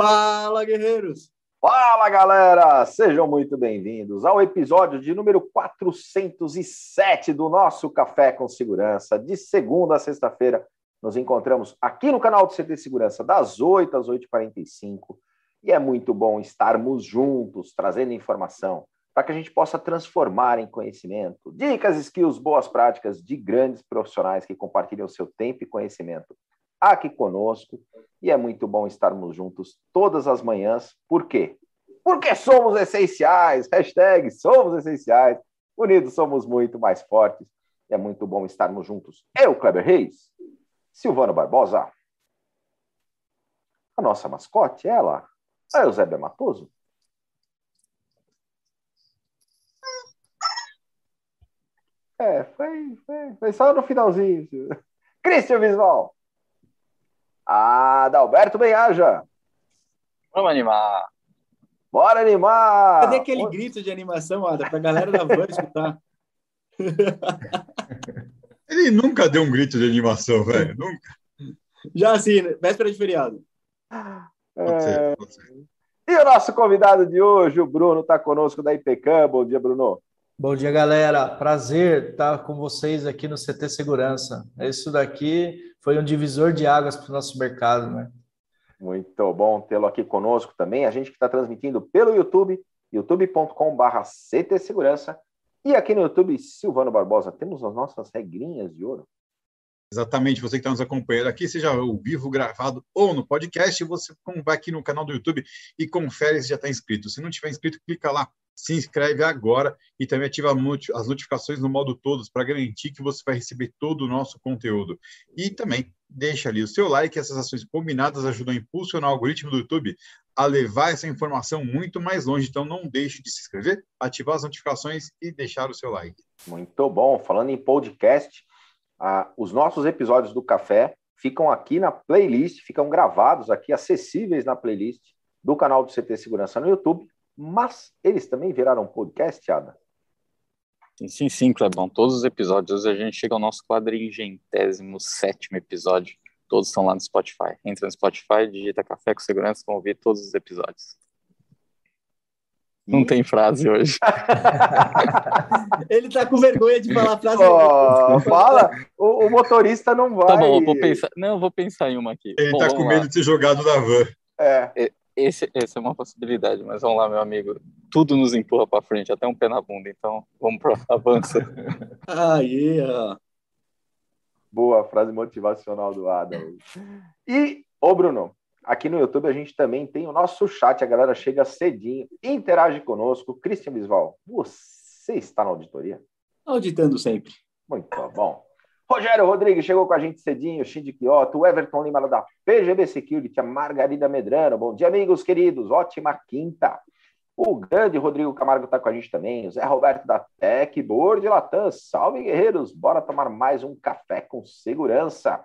Fala, guerreiros! Fala, galera! Sejam muito bem-vindos ao episódio de número 407 do nosso Café com Segurança. De segunda a sexta-feira, nos encontramos aqui no canal do CT Segurança, das 8 às 8h45. E é muito bom estarmos juntos, trazendo informação para que a gente possa transformar em conhecimento. Dicas, skills, boas práticas de grandes profissionais que compartilham seu tempo e conhecimento aqui conosco. E é muito bom estarmos juntos todas as manhãs. Por quê? Porque somos essenciais. Hashtag somos essenciais. Unidos somos muito mais fortes. E é muito bom estarmos juntos. Eu, Kleber Reis, Silvano Barbosa, a nossa mascote, ela, a Eusébia Matoso, É, foi, foi, foi só no finalzinho. Cristian Visval. Adalberto Benhaja. Vamos animar. Bora animar! Cadê aquele Onde... grito de animação, Ada, pra galera da van escutar? Ele nunca deu um grito de animação, velho. Nunca. Já assim, véspera de feriado. Pode ser, pode ser. E o nosso convidado de hoje, o Bruno, está conosco da IPCAM. Bom dia, Bruno. Bom dia, galera. Prazer estar com vocês aqui no CT Segurança. Isso daqui foi um divisor de águas para o nosso mercado, né? Muito bom tê-lo aqui conosco também. A gente que está transmitindo pelo YouTube, youtube.com.br CT Segurança. E aqui no YouTube, Silvano Barbosa, temos as nossas regrinhas de ouro. Exatamente, você que está nos acompanhando aqui, seja ao vivo, gravado ou no podcast, você vai aqui no canal do YouTube e confere se já está inscrito. Se não tiver inscrito, clica lá, se inscreve agora e também ativa as notificações no modo todos para garantir que você vai receber todo o nosso conteúdo. E também deixa ali o seu like, essas ações combinadas ajudam a impulsionar o algoritmo do YouTube a levar essa informação muito mais longe. Então não deixe de se inscrever, ativar as notificações e deixar o seu like. Muito bom. Falando em podcast, os nossos episódios do Café ficam aqui na playlist, ficam gravados aqui, acessíveis na playlist do canal do CT Segurança no YouTube mas eles também viraram podcast, Ada? Sim, sim, sim, Clebão. Todos os episódios. Hoje a gente chega ao nosso quadringentésimo sétimo episódio. Todos estão lá no Spotify. Entra no Spotify, digita Café com Segurança, vão ouvir todos os episódios. Não tem frase hoje. Ele tá com vergonha de falar frase. Oh, fala, o, o, motorista não vai. Tá bom, vou pensar. Não, vou pensar em uma aqui. Ele bom, tá com medo lá. de ser jogado da van. É esse, essa é uma possibilidade, mas vamos lá, meu amigo. Tudo nos empurra para frente, até um pé na bunda, então vamos para avança. ah, yeah. Boa frase motivacional do Adam. E, ô Bruno, aqui no YouTube a gente também tem o nosso chat, a galera chega cedinho, interage conosco. Cristian Bisval, você está na auditoria? Auditando sempre. Muito bom. Rogério Rodrigues chegou com a gente cedinho, Shinji Kyoto, o Everton Lima da PGB Security, a Margarida Medrano. Bom dia, amigos queridos. Ótima quinta. O grande Rodrigo Camargo está com a gente também. O Zé Roberto da Tech Board Latam. Salve, guerreiros. Bora tomar mais um café com segurança.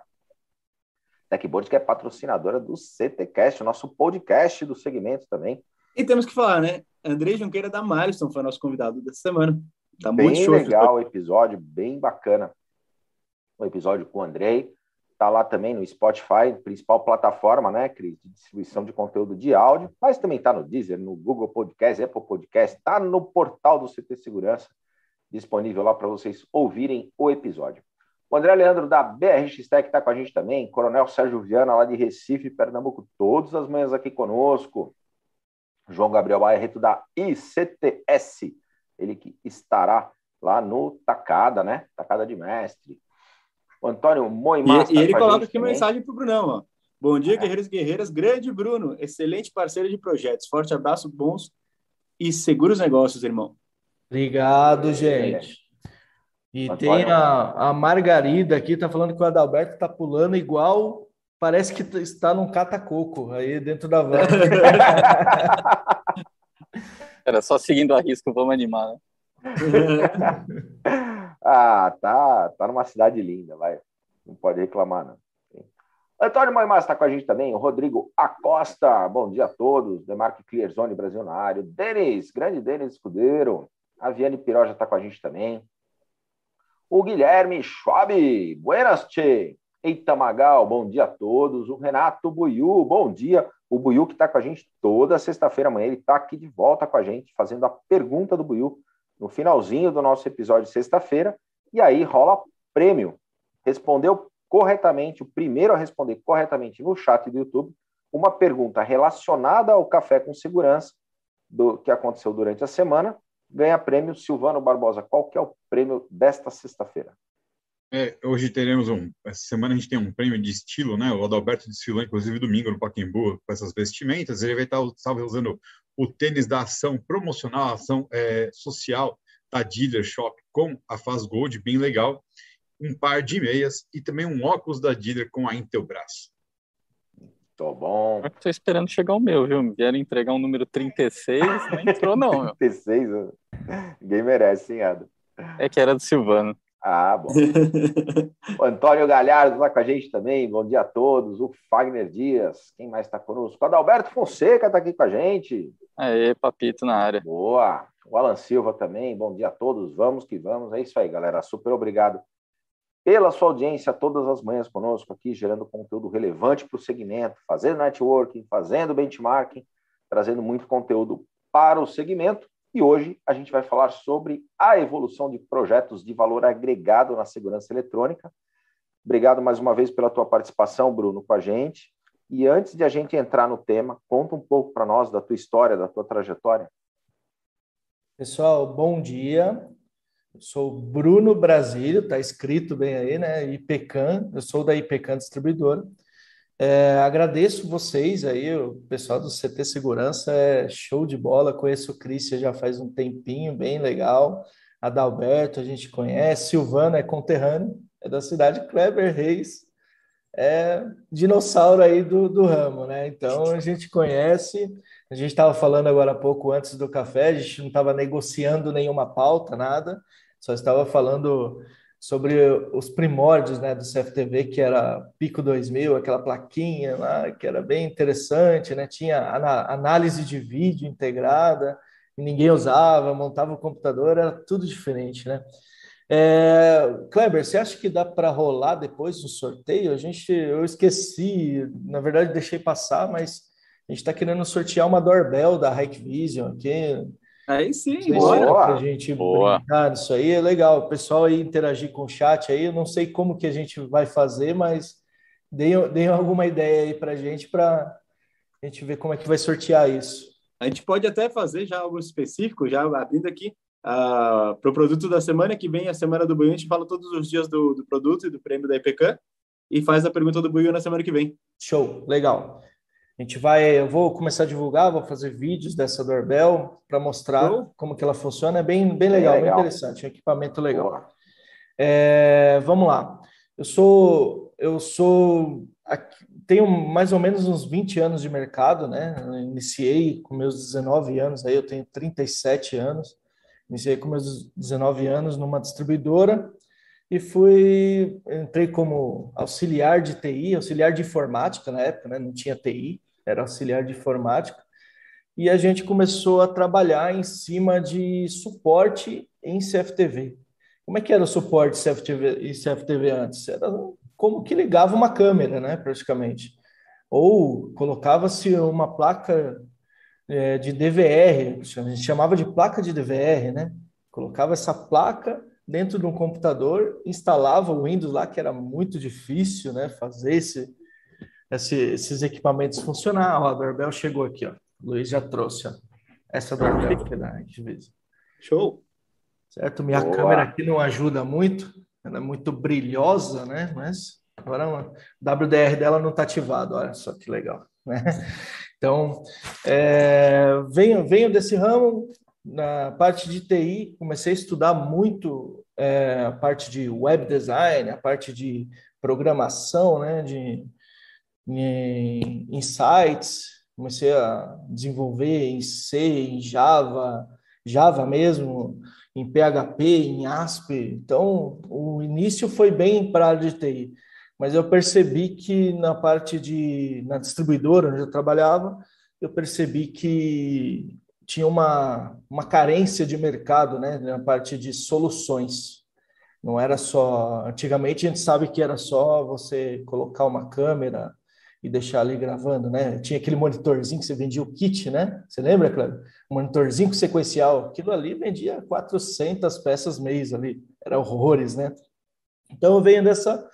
Techboard que é patrocinadora do CTcast, o nosso podcast do segmento também. E temos que falar, né? André Junqueira da Milestone foi nosso convidado dessa semana. Tá bem muito show, legal o episódio, bem bacana um episódio com o Andrei. Está lá também no Spotify, principal plataforma, né, Cris, de distribuição de conteúdo de áudio, mas também está no Deezer, no Google Podcast, Apple Podcast, está no portal do CT Segurança, disponível lá para vocês ouvirem o episódio. O André Leandro da BRX Tech está com a gente também, Coronel Sérgio Viana, lá de Recife, Pernambuco, todas as manhãs aqui conosco. João Gabriel Barreto da ICTS, ele que estará lá no Tacada, né? Tacada de Mestre. O Antônio Moimar. E, e ele coloca aqui também. mensagem para o Brunão. Ó. Bom dia, é. guerreiros e guerreiras. Grande Bruno, excelente parceiro de projetos. Forte abraço, bons e seguros negócios, irmão. Obrigado, gente. E Antônio. tem a, a Margarida aqui, tá falando que o Adalberto tá pulando igual. Parece que está num catacoco aí dentro da van. Era só seguindo a risco, vamos animar, né? ah, tá, tá numa cidade linda, vai. Não pode reclamar, não. Antônio Moimás está com a gente também, o Rodrigo Acosta, bom dia a todos, Demarque Clearzone Brasil na área, Denis, grande Denis Escudeiro, a Viane Piró já está com a gente também, o Guilherme Schwab, buenas, tchê, Eita Magal, bom dia a todos, o Renato Buiu, bom dia, O Buiu que está com a gente toda sexta-feira amanhã, ele está aqui de volta com a gente, fazendo a pergunta do Buiu no finalzinho do nosso episódio sexta-feira, e aí rola prêmio. Respondeu corretamente, o primeiro a responder corretamente no chat do YouTube, uma pergunta relacionada ao café com segurança do que aconteceu durante a semana, ganha prêmio Silvano Barbosa. Qual que é o prêmio desta sexta-feira? É, hoje teremos um. Essa semana a gente tem um prêmio de estilo, né? O Adalberto desfilou, inclusive, domingo no Pacaembu com essas vestimentas. Ele vai estar, usando o tênis da ação promocional, ação é, social da Dealer Shop com a Faz Gold, bem legal. Um par de meias e também um óculos da Dealer com a Intelbras. Tô bom. Estou esperando chegar o meu, viu? Vieram entregar um número 36, não entrou, não. 36? Ninguém merece, hein, Adam? É que era do Silvano. Ah, bom. o Antônio Galhardo está com a gente também. Bom dia a todos. O Fagner Dias. Quem mais está conosco? O Adalberto Fonseca está aqui com a gente. Aê, papito na área. Boa. O Alan Silva também. Bom dia a todos. Vamos que vamos. É isso aí, galera. Super obrigado pela sua audiência todas as manhãs conosco aqui, gerando conteúdo relevante para o segmento, fazendo networking, fazendo benchmarking, trazendo muito conteúdo para o segmento. E hoje a gente vai falar sobre a evolução de projetos de valor agregado na segurança eletrônica. Obrigado mais uma vez pela tua participação, Bruno, com a gente. E antes de a gente entrar no tema, conta um pouco para nós da tua história, da tua trajetória. Pessoal, bom dia. Eu sou Bruno Brasílio, está escrito bem aí, né? IPCAN, eu sou da IPCAN Distribuidora. É, agradeço vocês aí, o pessoal do CT Segurança é show de bola. Conheço o Christian já faz um tempinho, bem legal. Adalberto, a gente conhece. Silvano é conterrâneo, é da cidade Kleber Reis, é dinossauro aí do, do ramo, né? Então a gente conhece. A gente estava falando agora há pouco antes do café, a gente não estava negociando nenhuma pauta, nada, só estava falando sobre os primórdios né, do CFTV, que era Pico 2000, aquela plaquinha lá, que era bem interessante, né? tinha análise de vídeo integrada, ninguém usava, montava o computador, era tudo diferente, né? É, Kleber, você acha que dá para rolar depois do sorteio? A gente, eu esqueci, na verdade deixei passar, mas a gente está querendo sortear uma doorbell da Hikvision aqui. Aí sim, bora. Pra gente Boa. brincar nisso aí, é legal. O pessoal aí interagir com o chat aí, eu não sei como que a gente vai fazer, mas deem, deem alguma ideia aí pra gente para a gente ver como é que vai sortear isso. A gente pode até fazer já algo específico, já abrindo aqui uh, para o produto da semana que vem, a semana do Buiu, a gente fala todos os dias do, do produto e do prêmio da IPK e faz a pergunta do Buiu na semana que vem. Show, legal. A gente vai, eu vou começar a divulgar, vou fazer vídeos dessa doorbell para mostrar como que ela funciona. É bem, bem legal, bem, legal. bem interessante, é um equipamento legal. É, vamos lá. Eu sou, eu sou, tenho mais ou menos uns 20 anos de mercado, né? Eu iniciei com meus 19 anos, aí eu tenho 37 anos. Iniciei com meus 19 anos numa distribuidora e fui entrei como auxiliar de TI, auxiliar de informática na época, né? Não tinha TI era auxiliar de informática, e a gente começou a trabalhar em cima de suporte em CFTV. Como é que era o suporte CFTV, em CFTV antes? Era como que ligava uma câmera, né, praticamente. Ou colocava-se uma placa é, de DVR, a gente chamava de placa de DVR, né? Colocava essa placa dentro de um computador, instalava o Windows lá, que era muito difícil, né, fazer esse, esse, esses equipamentos funcionar. Ó, a doorbell chegou aqui, ó. O Luiz já trouxe, ó. Essa doorbell aqui da Activision. Show! Certo? Minha Boa. câmera aqui não ajuda muito, ela é muito brilhosa, né? Mas agora o WDR dela não está ativado, olha só que legal, né? Então, é, venho, venho desse ramo, na parte de TI, comecei a estudar muito é, a parte de web design, a parte de programação, né, de em, sites, comecei a desenvolver em C, em Java, Java mesmo, em PHP, em ASP. Então, o início foi bem para a área de TI, mas eu percebi que na parte de na distribuidora onde eu trabalhava, eu percebi que tinha uma, uma carência de mercado, né, na parte de soluções. Não era só, antigamente a gente sabe que era só você colocar uma câmera, e deixar ali gravando, né? Tinha aquele monitorzinho que você vendia o kit, né? Você lembra, Cleber? Um monitorzinho sequencial. Aquilo ali vendia 400 peças mês ali. Era horrores, né? Então eu venho dessa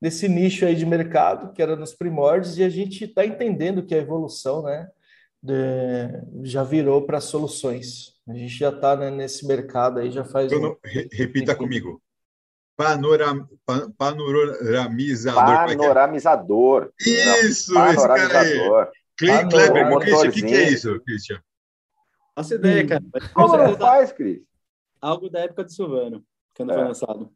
desse nicho aí de mercado que era nos primórdios e a gente está entendendo que a evolução, né, de, já virou para soluções. A gente já está né, nesse mercado aí já faz. Um... Repita comigo. Panoram, panoramizador. É é? Panoramizador. Isso, panoramizador. esse cara Kleber, o que, que é isso, Christian? Nossa ideia, cara. Como não faz, Cris? Algo da época do Silvano, quando é. foi lançado.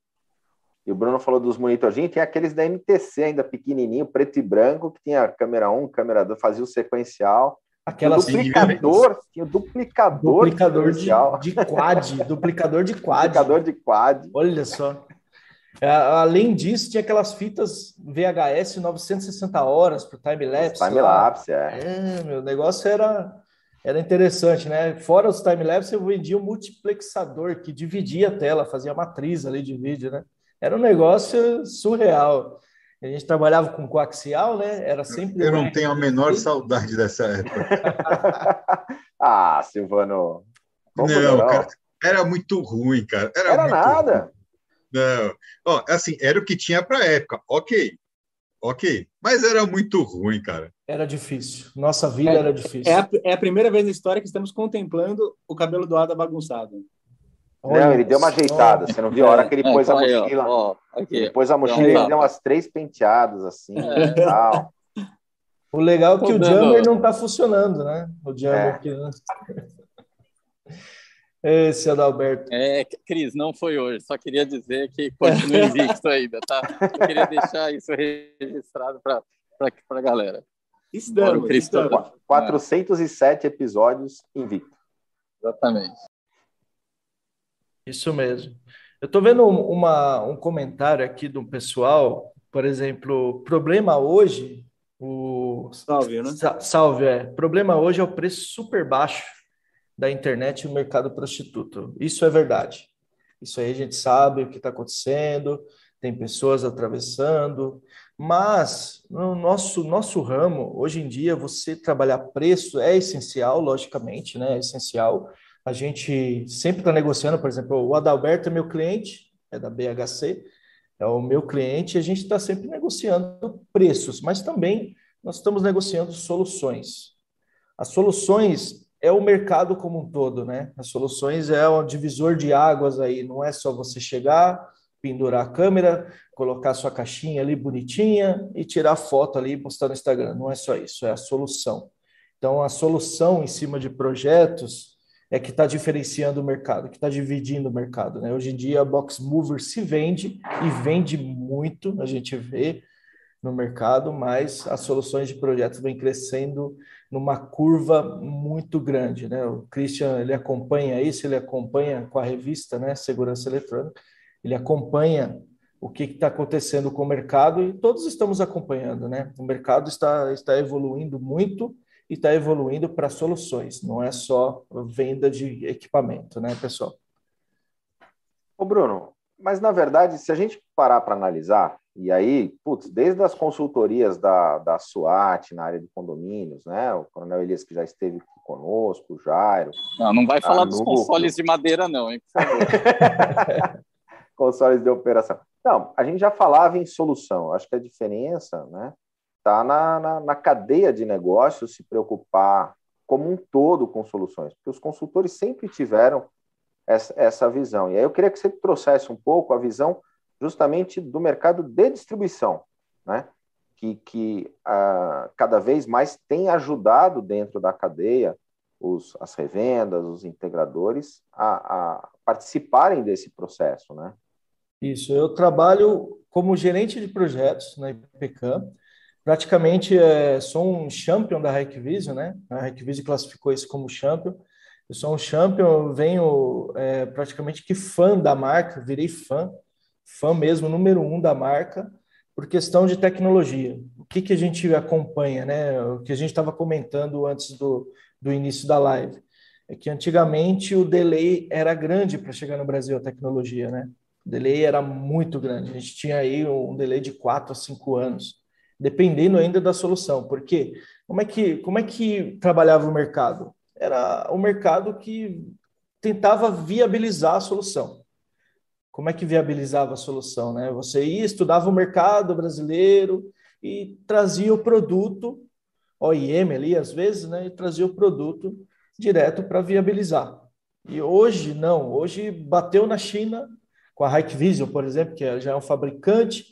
E o Bruno falou dos monitorzinhos, tem aqueles da MTC ainda pequenininho, preto e branco, que tinha câmera 1, câmera 2, fazia o sequencial. Aquela duplicador, tinha o duplicador, duplicador de, de, quad, duplicador de quad. Duplicador de quad. Olha só. É, além disso, tinha aquelas fitas VHS 960 horas para time-lapse. Time-lapse, é. É, meu negócio era, era interessante, né? Fora os time-lapse, eu vendia um multiplexador que dividia a tela, fazia matriz ali de vídeo, né? Era um negócio surreal. A gente trabalhava com coaxial, né? Era sempre. Eu não tenho a menor saudade dessa época. ah, Silvano. Não, não, cara, era muito ruim, cara. Era, era nada. Ruim. Não. Ó, assim, era o que tinha para a época. Ok. Ok. Mas era muito ruim, cara. Era difícil. Nossa vida é, era difícil. É a, é a, primeira vez na história que estamos contemplando o cabelo do Ada bagunçado. Olha, não, ele deu uma ajeitada. Você não viu a hora que ele é, pôs a mochila? Ó, aqui. Ele pôs a mochila e ele deu umas três penteadas assim. É. Tal. O legal é que o Jammer não está funcionando, né? O Jammer é. que... Esse Adalberto. É, Cris, não foi hoje. Só queria dizer que continua invicto ainda, tá? Eu queria deixar isso registrado para a galera. Estamos, estamos. 407 episódios invicto. Exatamente. Isso mesmo. Eu estou vendo uma, um comentário aqui do pessoal, por exemplo, problema hoje, o salve, né? Salve, é. Problema hoje é o preço super baixo da internet e o mercado prostituto. Isso é verdade. Isso aí a gente sabe o que está acontecendo, tem pessoas atravessando, mas no nosso, nosso ramo, hoje em dia, você trabalhar preço é essencial, logicamente, né? É essencial. A gente sempre está negociando, por exemplo, o Adalberto é meu cliente, é da BHC, é o meu cliente, e a gente está sempre negociando preços, mas também nós estamos negociando soluções. As soluções é o mercado como um todo, né? As soluções é o divisor de águas aí, não é só você chegar, pendurar a câmera, colocar sua caixinha ali bonitinha e tirar foto ali e postar no Instagram. Não é só isso, é a solução. Então, a solução em cima de projetos é que está diferenciando o mercado, que está dividindo o mercado. Né? Hoje em dia, a Box Mover se vende e vende muito, a gente vê no mercado, mas as soluções de projetos vêm crescendo numa curva muito grande. Né? O Christian ele acompanha isso, ele acompanha com a revista né, Segurança Eletrônica, ele acompanha o que está acontecendo com o mercado e todos estamos acompanhando. Né? O mercado está, está evoluindo muito e está evoluindo para soluções, não é só venda de equipamento, né, pessoal? Ô Bruno, mas na verdade, se a gente parar para analisar, e aí, putz, desde as consultorias da, da SWAT na área de condomínios, né? O Coronel Elias que já esteve conosco, o Jairo. Não, não vai falar dos consoles de madeira, não, hein, consoles de operação. Não, a gente já falava em solução. Acho que a diferença, né? está na, na, na, cadeia de negócios se preocupar como um todo com soluções, porque os consultores sempre tiveram essa, essa visão. E aí eu queria que você trouxesse um pouco a visão justamente do mercado de distribuição, né? que, que uh, cada vez mais tem ajudado dentro da cadeia os, as revendas, os integradores a, a participarem desse processo. Né? Isso, eu trabalho como gerente de projetos na IPCAM, praticamente é, sou um champion da Hikvision, né? A Hikvision classificou isso como champion. Eu sou um champion, venho é, praticamente que fã da marca, virei fã, fã mesmo, número um da marca, por questão de tecnologia. O que, que a gente acompanha, né? O que a gente estava comentando antes do, do início da live. É que antigamente o delay era grande para chegar no Brasil a tecnologia, né? O delay era muito grande. A gente tinha aí um delay de quatro a cinco anos. dependendo ainda da solução. Porque como é que, como é que trabalhava o mercado? Era o mercado que tentava viabilizar a solução. Como é que viabilizava a solução? Né? Você ia, estudava o mercado brasileiro e trazia o produto, OIM ali às vezes, né? e trazia o produto direto para viabilizar. E hoje, não. Hoje bateu na China, com a Hikvision, por exemplo, que já é um fabricante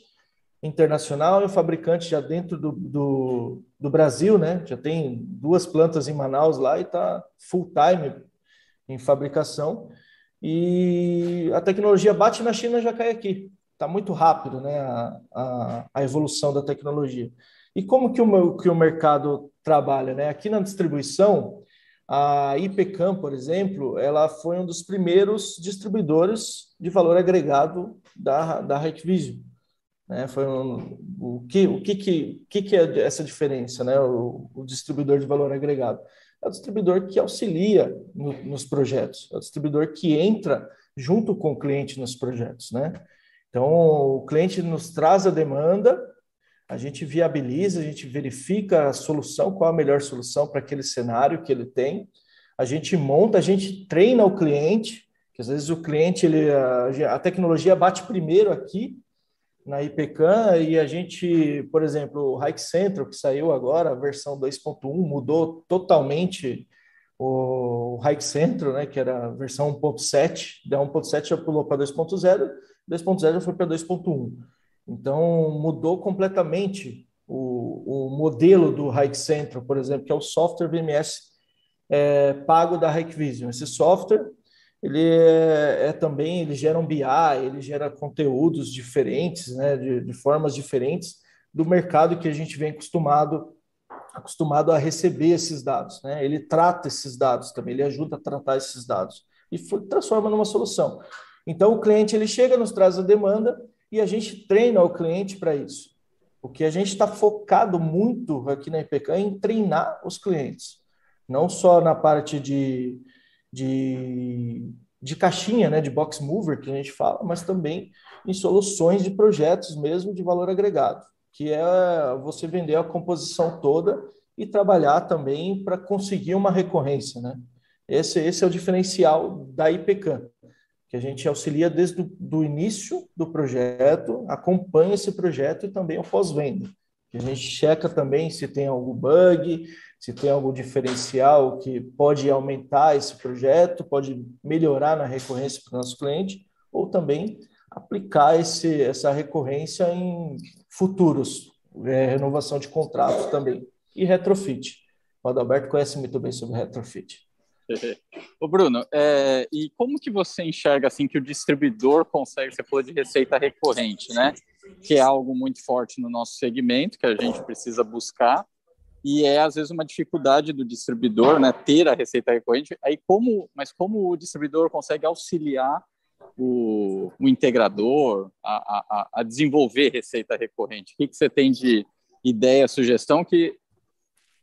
internacional e um fabricante já dentro do, do, do Brasil, né? Já tem duas plantas em Manaus lá e está full time em fabricação. E a tecnologia bate na China já cai aqui. Está muito rápido, né? A, a, a, evolução da tecnologia. E como que o, que o mercado trabalha, né? Aqui na distribuição, a IPCAM, por exemplo, ela foi um dos primeiros distribuidores de valor agregado da, da Hikvision. Né? Foi um, o que o que, que, que, que é essa diferença, né? O, o, distribuidor de valor agregado é o distribuidor que auxilia no, nos projetos, é o distribuidor que entra junto com o cliente nos projetos, né? Então o cliente nos traz a demanda, a gente viabiliza, a gente verifica a solução, qual a melhor solução para aquele cenário que ele tem. A gente monta, a gente treina o cliente, que às vezes o cliente, ele, a, a tecnologia bate primeiro aqui na IPCAN e a gente, por exemplo, o Hike Central, que saiu agora, a versão 2.1, mudou totalmente o Hike Central, né, que era a versão 1.7, da 1.7 já pulou para 2.0, 2.0 já foi para 2.1. Então, mudou completamente o, o modelo do Hike Central, por exemplo, que é o software VMS é, pago da Hikvision. Esse software, ele é, é, também, ele gera um BI, ele gera conteúdos diferentes, né, de, de formas diferentes do mercado que a gente vem acostumado acostumado a receber esses dados, né? Ele trata esses dados também, ele ajuda a tratar esses dados e transforma numa solução. Então o cliente ele chega, nos traz a demanda e a gente treina o cliente para isso. O que a gente está focado muito aqui na IPK é em treinar os clientes, não só na parte de, de, de caixinha, né, de box mover que a gente fala, mas também em soluções de projetos mesmo de valor agregado, que é você vender a composição toda e trabalhar também para conseguir uma recorrência, né? Esse, esse é o diferencial da IPCAM que a gente auxilia desde o do início do projeto, acompanha esse projeto e também o pós-venda. A gente checa também se tem algum bug, se tem algum diferencial que pode aumentar esse projeto, pode melhorar na recorrência para o nosso cliente, ou também aplicar esse, essa recorrência em futuros, é, renovação de contrato também. E retrofit. O Adalberto conhece muito bem sobre retrofit. Ô Bruno, é, e como que você enxerga assim que o distribuidor consegue, você falou de receita recorrente, né? Que é algo muito forte no nosso segmento, que a gente precisa buscar, e é às vezes uma dificuldade do distribuidor, né, ter a receita recorrente. Aí como, mas como o distribuidor consegue auxiliar o, o integrador a, a, a, desenvolver receita recorrente? O que, que você tem de ideia, sugestão que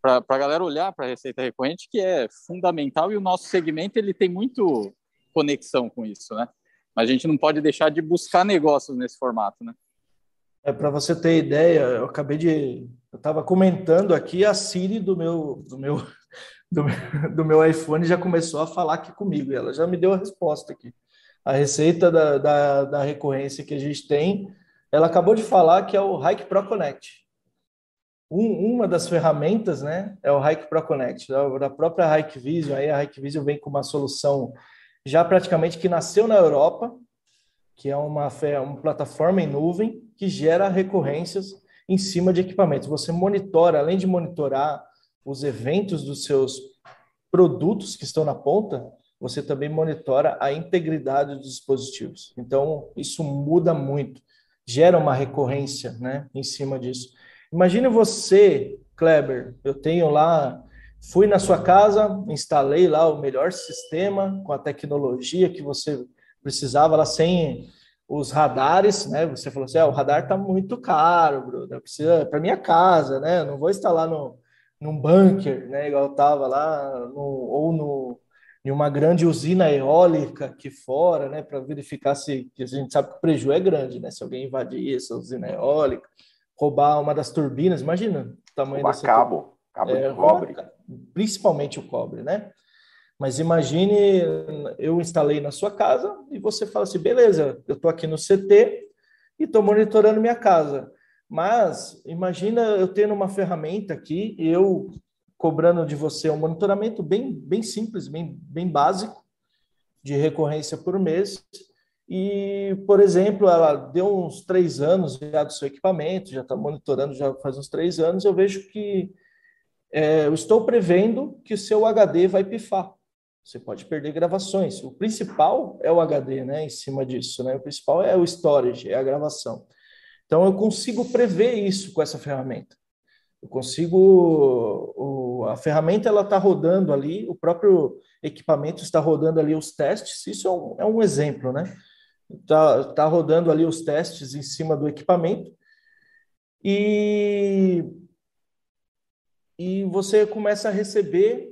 para a galera olhar para a receita recorrente, que é fundamental e o nosso segmento ele tem muito conexão com isso, né? Mas a gente não pode deixar de buscar negócios nesse formato, né? É para você ter ideia, eu acabei de, eu estava comentando aqui a Siri do meu, do meu, do meu, do meu iPhone já começou a falar aqui comigo, e ela já me deu a resposta aqui. A receita da, da, da recorrência que a gente tem, ela acabou de falar que é o Hike Pro Connect. Um, uma das ferramentas né, é o Hike Pro Connect, da, própria Hike Vision. Aí a Hike Vision vem com uma solução já praticamente que nasceu na Europa, que é uma, uma plataforma em nuvem que gera recorrências em cima de equipamentos. Você monitora, além de monitorar os eventos dos seus produtos que estão na ponta, você também monitora a integridade dos dispositivos. Então, isso muda muito, gera uma recorrência né, em cima disso. Imagine você, Kleber, eu tenho lá, fui na sua casa, instalei lá o melhor sistema com a tecnologia que você precisava lá sem os radares, né? Você falou assim, ah, o radar está muito caro, Bruno, precisa para minha casa, né? Eu não vou instalar no, num bunker, né? Igual estava lá, no, ou no, em uma grande usina eólica aqui fora, né? Para verificar se, que a gente sabe que o prejuízo é grande, né? Se alguém invadir essa usina eólica roubar uma das turbinas, imagina o tamanho roubar dessa cabo, cabo é, de cobre. Principalmente o cobre, né? Mas imagine, eu instalei na sua casa e você fala assim, beleza, eu estou aqui no CT e estou monitorando minha casa. Mas imagina eu tendo uma ferramenta aqui e eu cobrando de você um monitoramento bem, bem simples, bem, bem básico, de recorrência por mês. E, por exemplo, ela deu uns três anos já do seu equipamento, já está monitorando já faz uns três anos, eu vejo que é, eu estou prevendo que o seu HD vai pifar. Você pode perder gravações. O principal é o HD, né? Em cima disso, né? O principal é o storage, é a gravação. Então eu consigo prever isso com essa ferramenta. Eu consigo, o, a ferramenta ela está rodando ali, o próprio equipamento está rodando ali os testes. Isso é um, é um exemplo, né? Está tá rodando ali os testes em cima do equipamento e e você começa a receber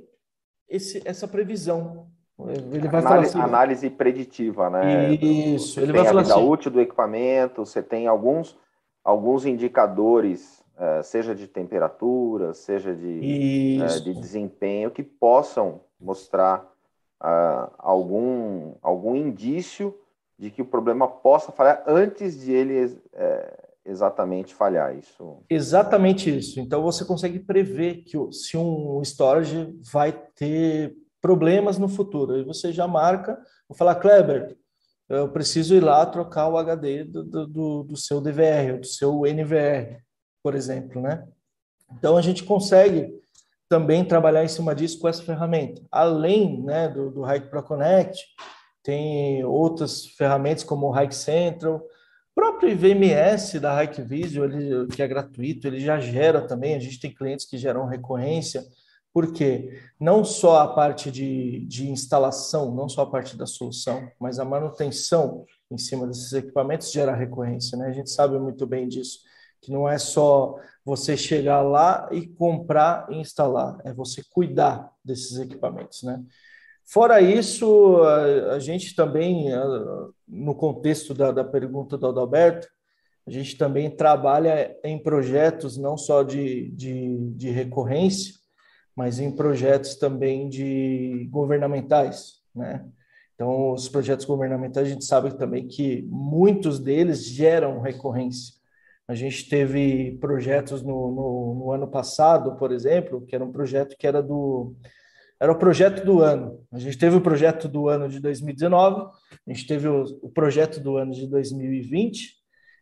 esse, essa previsão. Ele vai análise, assim, análise preditiva, né? Isso. Você ele vai falar a vida assim, útil do equipamento, você tem alguns, alguns indicadores, uh, seja de temperatura, seja de, uh, de desempenho, que possam mostrar uh, algum, algum indício de que o problema possa falhar antes de ele exatamente falhar isso. Exatamente isso. Então você consegue prever que se um storage vai ter problemas no futuro. E você já marca, vou falar, Kleber, eu preciso ir lá trocar o HD do, do, do seu DVR, do seu NVR, por exemplo, né? Então a gente consegue também trabalhar em cima disso com essa ferramenta. Além né, do, do Hike Pro Connect, tem outras ferramentas como o Hike Central, próprio IVMS da Hikvision, ele, que é gratuito, ele já gera também, a gente tem clientes que geram recorrência, porque não só a parte de, de instalação, não só a parte da solução, mas a manutenção em cima desses equipamentos gera recorrência, né? A gente sabe muito bem disso, que não é só você chegar lá e comprar e instalar, é você cuidar desses equipamentos, né? Fora isso, a, a gente também, a, no contexto da, da pergunta do Adalberto, a gente também trabalha em projetos não só de, de, de recorrência, mas em projetos também de governamentais, né? Então, os projetos governamentais, a gente sabe também que muitos deles geram recorrência. A gente teve projetos no, no, no ano passado, por exemplo, que era um projeto que era do era o projeto do ano. A gente teve o projeto do ano de 2019, a gente teve o, projeto do ano de 2020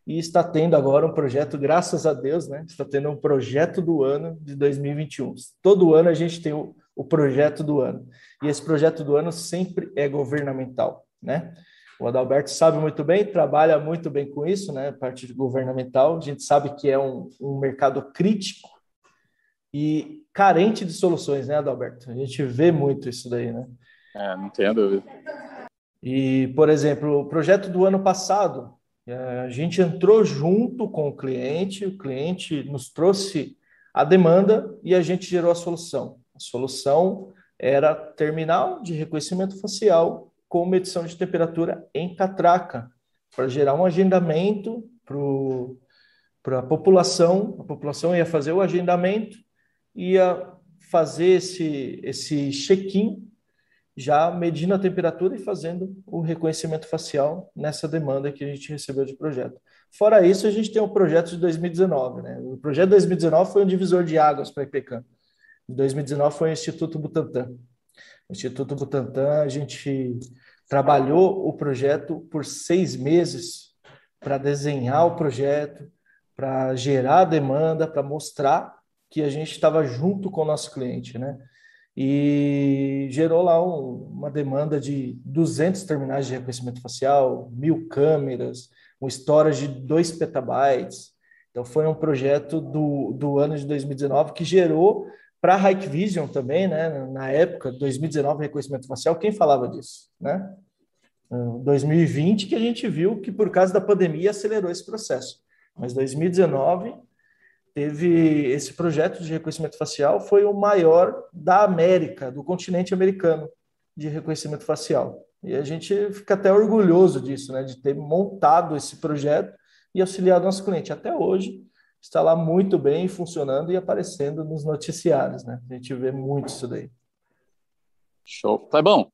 e está tendo agora um projeto, graças a Deus, né? Está tendo um projeto do ano de 2021. Todo ano a gente tem o, projeto do ano. E esse projeto do ano sempre é governamental, né? O Adalberto sabe muito bem, trabalha muito bem com isso, né? Parte governamental. A gente sabe que é um, um mercado crítico e carente de soluções, né, Adalberto? A gente vê muito isso daí, né? É, não tenho dúvida. E, por exemplo, o projeto do ano passado, é, a gente entrou junto com o cliente, o cliente nos trouxe a demanda e a gente gerou a solução. A solução era terminal de reconhecimento facial com medição de temperatura em catraca, para gerar um agendamento para a população. A população ia fazer o agendamento ia fazer esse, esse check-in, já medindo a temperatura e fazendo o reconhecimento facial nessa demanda que a gente recebeu de projeto. Fora isso, a gente tem o projeto de 2019. Né? O projeto de 2019 foi um divisor de águas para a IPCAM. Em 2019 foi o Instituto Butantan. O Instituto Butantan, a gente trabalhou o projeto por seis meses para desenhar o projeto, para gerar demanda, para mostrar que a gente estava junto com o nosso cliente, né? E gerou lá um, uma demanda de 200 terminais de reconhecimento facial, mil câmeras, um storage de 2 petabytes. Então, foi um projeto do, do ano de 2019 que gerou para a Hikvision também, né? Na época, 2019, reconhecimento facial, quem falava disso, né? 2020 que a gente viu que por causa da pandemia acelerou esse processo. Mas 2019 teve esse projeto de reconhecimento facial foi o maior da América, do continente americano, de reconhecimento facial. E a gente fica até orgulhoso disso, né, de ter montado esse projeto e auxiliado nosso cliente. Até hoje, está lá muito bem, funcionando e aparecendo nos noticiários, né? A gente vê muito isso daí. Show. Tá bom.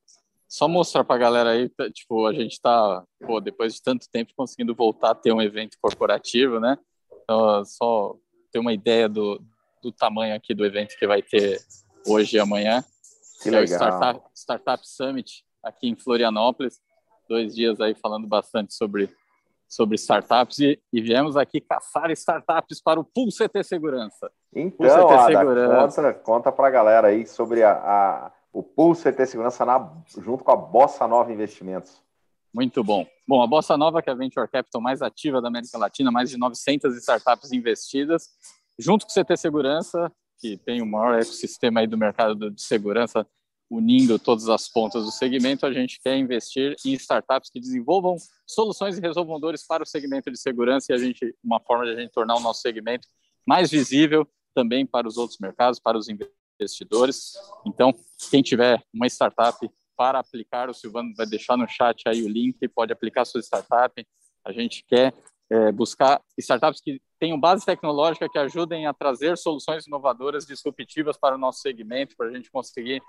Só mostrar para a galera aí, tá, tipo, a gente está, depois de tanto tempo, conseguindo voltar a ter um evento corporativo, né? Então, só ter uma ideia do, do tamanho aqui do evento que vai ter hoje e amanhã. Que. É o Startup, Startup Summit aqui em Florianópolis. Dois dias aí falando bastante sobre, sobre startups e, e viemos aqui caçar startups para o Pool CT Segurança. Então, Ada, Segurança. conta, conta para a galera aí sobre a, a, o Pool CT Segurança na, junto com a Bossa Nova Investimentos. Muito bom. Bom, a Bossa Nova, que é a venture capital mais ativa da América Latina, mais de 900 startups investidas, junto com o CT Segurança, que tem o maior ecossistema aí do mercado de segurança, unindo todas as pontas do segmento, a gente quer investir em startups que desenvolvam soluções e resolvam dores para o segmento de segurança e a gente, uma forma de a gente tornar o nosso segmento mais visível também para os outros mercados, para os investidores. Então, quem tiver uma startup para aplicar, o Silvano vai deixar no chat aí o link, pode aplicar sua startup. A gente quer é, buscar startups que tenham base tecnológica que ajudem a trazer soluções inovadoras, disruptivas para o nosso segmento, para a gente conseguir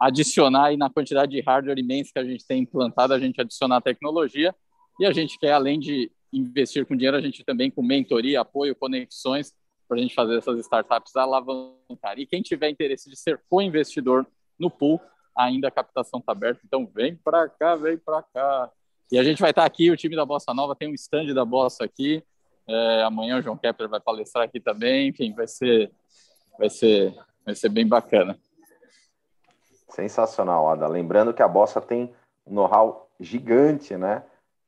adicionar aí na quantidade de hardware imensa que a gente tem implantado, a gente adicionar tecnologia e a gente quer, além de investir com dinheiro, a gente também com mentoria, apoio, conexões, para a gente fazer essas startups alavancar. E quem tiver interesse de ser co-investidor no pool, ainda a captação está aberta, então vem para cá, vem para cá. E a gente vai estar tá aqui, o time da Bossa Nova tem um stand da Bossa aqui. É, amanhã o João Kepler vai palestrar aqui também. Enfim, vai ser, vai ser, vai ser bem bacana. Sensacional, Ada. Lembrando que a Bossa tem um know-how gigante, né?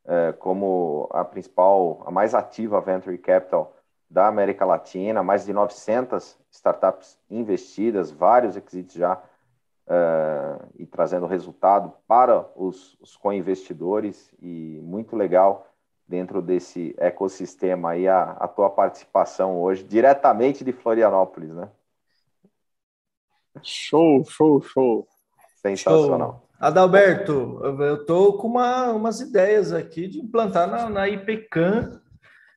É, como a principal, a mais ativa venture capital da América Latina, mais de 900 startups investidas, vários exits já uh, e trazendo resultado para os, os co-investidores e muito legal dentro desse ecossistema aí a, a tua participação hoje, diretamente de Florianópolis, né? Show, show, show. Sensacional. Show. Adalberto, eu tô com uma, umas ideias aqui de implantar na, na IPCAM,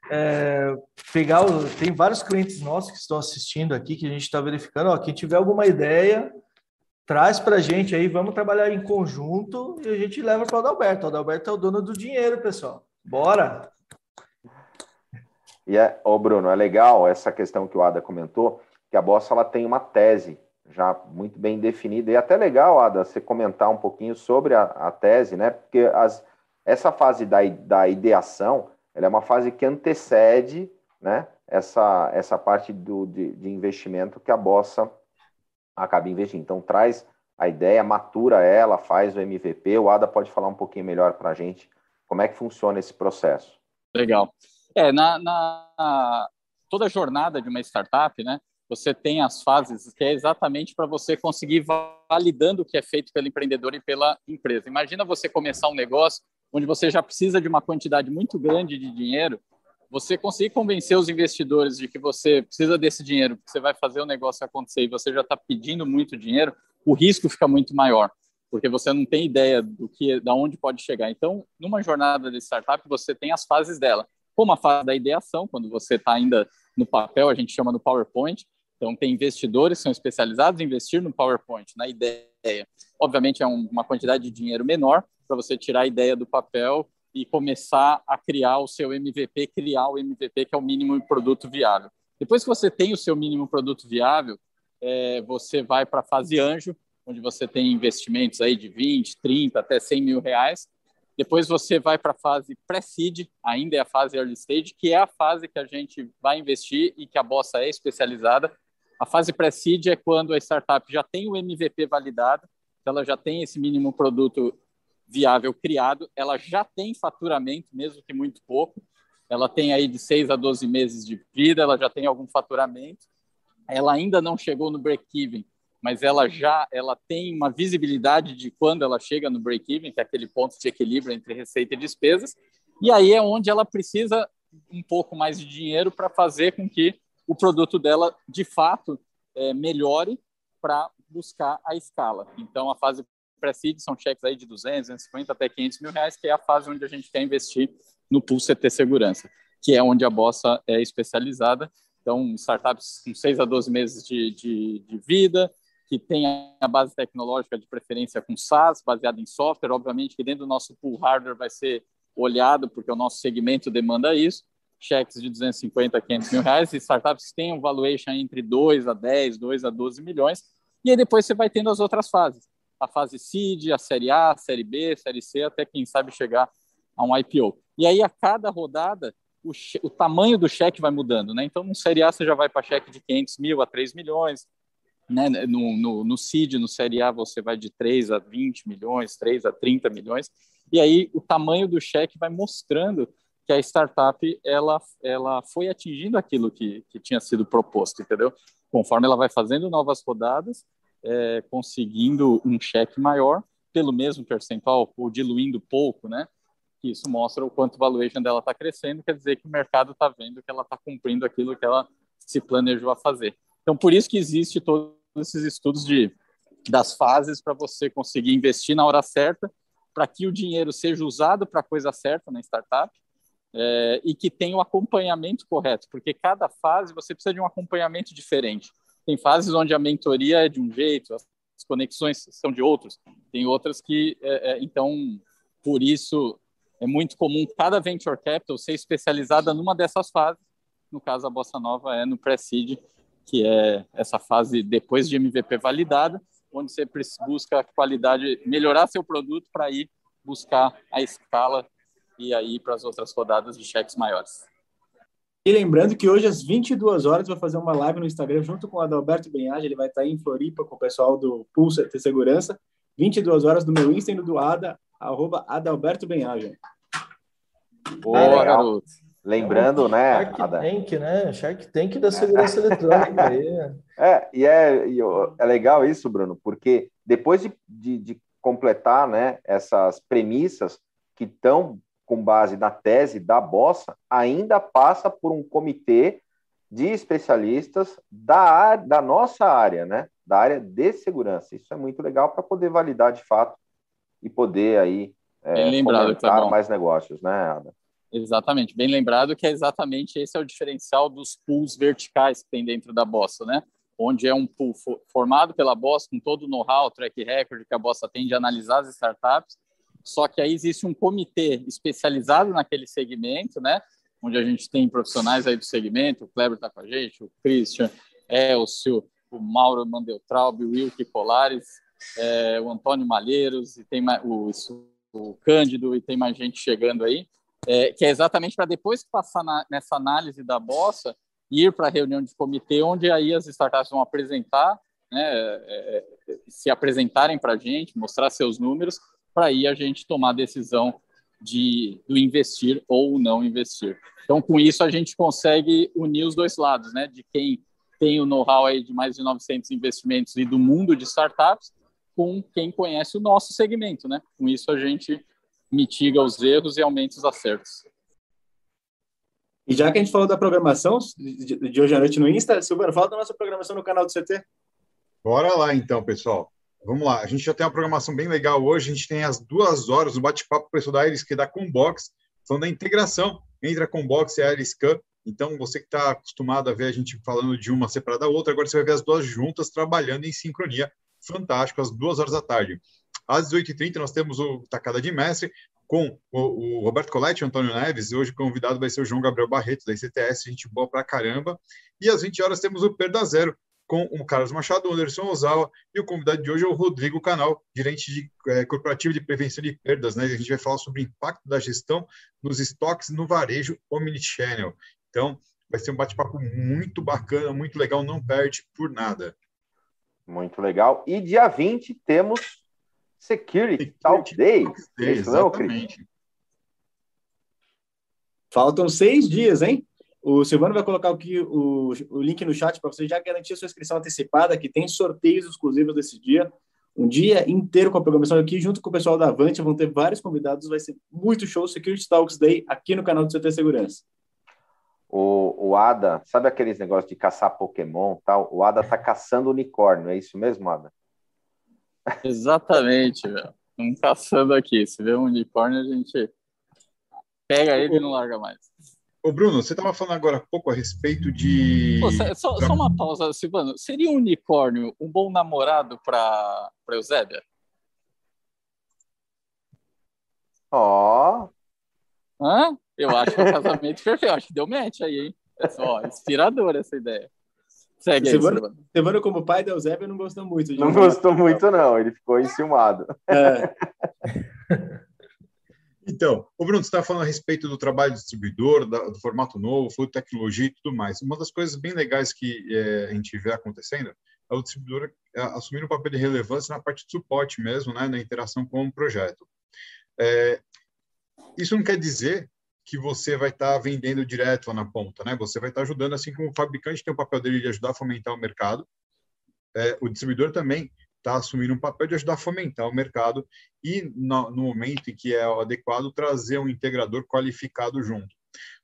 é, pegar o, tem vários clientes nossos que estão assistindo aqui que a gente está verificando. Ó, quem tiver alguma ideia, traz para a gente aí, vamos trabalhar em conjunto e a gente leva para o Adalberto. O Adalberto é o dono do dinheiro, pessoal. Bora! E é, ô Bruno, é legal essa questão que o Ada comentou, que a Bossa ela tem uma tese já muito bem definida. E é até legal, Ada, você comentar um pouquinho sobre a, a tese, né? Porque as, essa fase da, da ideação ela é uma fase que antecede né, essa, essa parte do, de, de investimento que a Bossa acaba investindo. Então, traz a ideia, matura ela, faz o MVP. O Ada pode falar um pouquinho melhor para a gente como é que funciona esse processo. Legal. É, na, na toda jornada de uma startup, né, você tem as fases que é exatamente para você conseguir validando o que é feito pelo empreendedor e pela empresa. Imagina você começar um negócio onde você já precisa de uma quantidade muito grande de dinheiro você conseguir convencer os investidores de que você precisa desse dinheiro, que você vai fazer o negócio acontecer e você já está pedindo muito dinheiro, o risco fica muito maior, porque você não tem ideia do que, da onde pode chegar. Então, numa jornada de startup, você tem as fases dela, como a fase da ideação, quando você está ainda no papel, a gente chama no PowerPoint. Então, tem investidores que são especializados em investir no PowerPoint, na ideia. Obviamente, é um, uma quantidade de dinheiro menor para você tirar a ideia do papel e começar a criar o seu MVP, criar o MVP, que é o mínimo produto viável. Depois que você tem o seu mínimo produto viável, é, você vai para a fase anjo, onde você tem investimentos aí de 20, 30, até 100 mil reais. Depois você vai para a fase pré-seed, ainda é a fase early stage, que é a fase que a gente vai investir e que a Bossa é especializada. A fase pré-seed é quando a startup já tem o MVP validado, ela já tem esse mínimo produto viável criado, ela já tem faturamento, mesmo que muito pouco, ela tem aí de 6 a 12 meses de vida, ela já tem algum faturamento, ela ainda não chegou no break-even, mas ela já ela tem uma visibilidade de quando ela chega no break-even, que é aquele ponto de equilíbrio entre receita e despesas, e aí é onde ela precisa um pouco mais de dinheiro para fazer com que o produto dela, de fato, é, melhore para buscar a escala. Então, a fase pré-seed são cheques aí de 200, 250 até 500 mil reais, que é a fase onde a gente quer investir no pool CT Segurança. que é onde a Bossa é especializada. Então, startups com 6 a 12 meses de, de, de vida, que tem a base tecnológica de preferência com SaaS, baseada em software, obviamente que dentro do nosso pool hardware vai ser olhado, porque o nosso segmento demanda isso, cheques de 250 a 500 mil reais, e startups têm um valuation entre 2 a 10, 2 a 12 milhões, e aí depois você vai tendo as outras fases, a fase seed, a série A, a série B, a série C, até quem sabe chegar a um IPO. E aí a cada rodada o, o, tamanho do cheque vai mudando, né? Então, no Série A você já vai para cheque de 500 mil a 3 milhões, né? No, no, no CID, no Série A, você vai de 3 a 20 milhões, 3 a 30 milhões, e aí o tamanho do cheque vai mostrando que a startup ela, ela foi atingindo aquilo que, que tinha sido proposto, entendeu? Conforme ela vai fazendo novas rodadas, é, conseguindo um cheque maior pelo mesmo percentual, ou diluindo pouco, né? isso mostra o quanto o valuation dela está crescendo, quer dizer que o mercado está vendo que ela está cumprindo aquilo que ela se planejou a fazer. Então, por isso que existe todos esses estudos de, das fases para você conseguir investir na hora certa, para que o dinheiro seja usado para a coisa certa na startup é, e que tenha o acompanhamento correto, porque cada fase você precisa de um acompanhamento diferente. Tem fases onde a mentoria é de um jeito, as conexões são de outros, tem outras que, é, é, então, por isso é muito comum cada venture capital ser especializada numa dessas fases. No caso, a Bossa Nova é no pre-seed, que é essa fase depois de MVP validada, onde você busca qualidade, melhorar seu produto para ir buscar a escala e aí para as outras rodadas de cheques maiores. E lembrando que hoje às 22 horas vou fazer uma live no Instagram junto com o Adalberto Benhage, ele vai estar em Floripa com o pessoal do Pulse ter Segurança, 22 horas no meu Insta e do Ada, arroba Adalberto Benhaja. Boa, garoto. Lembrando, é um né? Shark Ada... Tank, né? Shark Tank da segurança eletrônica aí. É, e é, e é legal isso, Bruno, porque depois de, de, de completar né, essas premissas que estão com base na tese da Bossa, ainda passa por um comitê de especialistas da, da nossa área, né? Da área de segurança. Isso é muito legal para poder validar de fato e poder aí é, lembrado, tá mais negócios, né, Ada? Exatamente, bem lembrado que é exatamente esse é o diferencial dos pools verticais que tem dentro da Bossa, né? Onde é um pool formado pela Bossa com todo o know-how, track record que a Bossa tem de analisar as startups, só que aí existe um comitê especializado naquele segmento, né? Onde a gente tem profissionais aí do segmento, o Kleber está com a gente, o Christian, Elcio, o Mauro Mandeltraub, o Wilke Colares, é, o Antônio Malheiros, e tem o, o Cândido, e tem mais gente chegando aí, é, que é exatamente para depois passar na, nessa análise da bossa, ir para a reunião de comitê, onde aí as startups vão apresentar, né, é, é se apresentarem para a gente, mostrar seus números, para aí a gente tomar a decisão de do investir ou não investir. Então, com isso, a gente consegue unir os dois lados, né, de quem tem o know-how aí de mais de 900 investimentos e do mundo de startups, com quem conhece o nosso segmento, né? Com isso a gente mitiga os erros e aumenta os acertos. E já que a gente falou da programação de hoje à noite no Insta, Silvano, fala da nossa programação no canal do CT. Bora lá então, pessoal. Vamos lá. A gente já tem uma programação bem legal hoje. A gente tem as duas horas do bate-papo com o pessoal da Iriscan da Combox, falando da integração entre a Combox e a Iriscan. Então, você que está acostumado a ver a gente falando de uma separada da outra, agora você vai ver as duas juntas trabalhando em sincronia fantástico, às duas horas da tarde. Às 18h30, nós temos o Tacada de Mestre com o, o Roberto Coletti e o Antônio Neves. E hoje o convidado vai ser o João Gabriel Barreto, da ICTS, gente boa pra caramba. E às 20 horas temos o Perda Zero com o Carlos Machado, o Anderson Ozawa, e o convidado de hoje é o Rodrigo Canal, gerente de, é, corporativo de prevenção de perdas. Né? A gente vai falar sobre o impacto da gestão dos estoques no varejo Omnichannel. Então, vai ser um bate-papo muito bacana, muito legal, não perde por nada. Muito legal. E dia 20 temos Security, Talk Day. Talk Day exatamente. Faltam seis dias, hein? O Silvano vai colocar aqui o, o link no chat para você já garantir a sua inscrição antecipada, que tem sorteios exclusivos desse dia. Um dia inteiro com a programação aqui, junto com o pessoal da Avante, vão ter vários convidados, vai ser muito show Security Talks Day aqui no canal do CT Segurança. O, o Ada, sabe aqueles negócios de caçar Pokémon tal? O Ada tá caçando unicórnio, é isso mesmo, Ada? Exatamente, velho. Estamos caçando aqui. Se vê um unicórnio, a gente pega ele e não larga mais. Ô, Bruno, você estava falando agora há pouco a respeito de. Pô, só, só, uma pausa, Silvano. Seria um unicórnio um bom namorado para Eusébia? Ó. Oh. Hã? Eu acho que é um casamento perfeito. Acho que deu match aí, hein? É só inspiradora essa ideia. Segue aí, Silvano. Silvano, como pai da Eusébia, não gostou muito. Não gostou muito, não. Ele ficou enciumado. É. Então, o Bruno, você está falando a respeito do trabalho do distribuidor, do formato novo, fluxo de tecnologia e tudo mais. Uma das coisas bem legais que é, a gente vê acontecendo é o distribuidor é, assumir um papel de relevância na parte de suporte mesmo, né, na interação com o projeto. É, isso não quer dizer que você vai estar tá vendendo direto lá na ponta, né? Você vai estar tá ajudando, assim como o fabricante tem o papel dele de ajudar a fomentar o mercado, é, o distribuidor também está assumindo um papel de ajudar a fomentar o mercado e, no, no momento em que é adequado, trazer um integrador qualificado junto.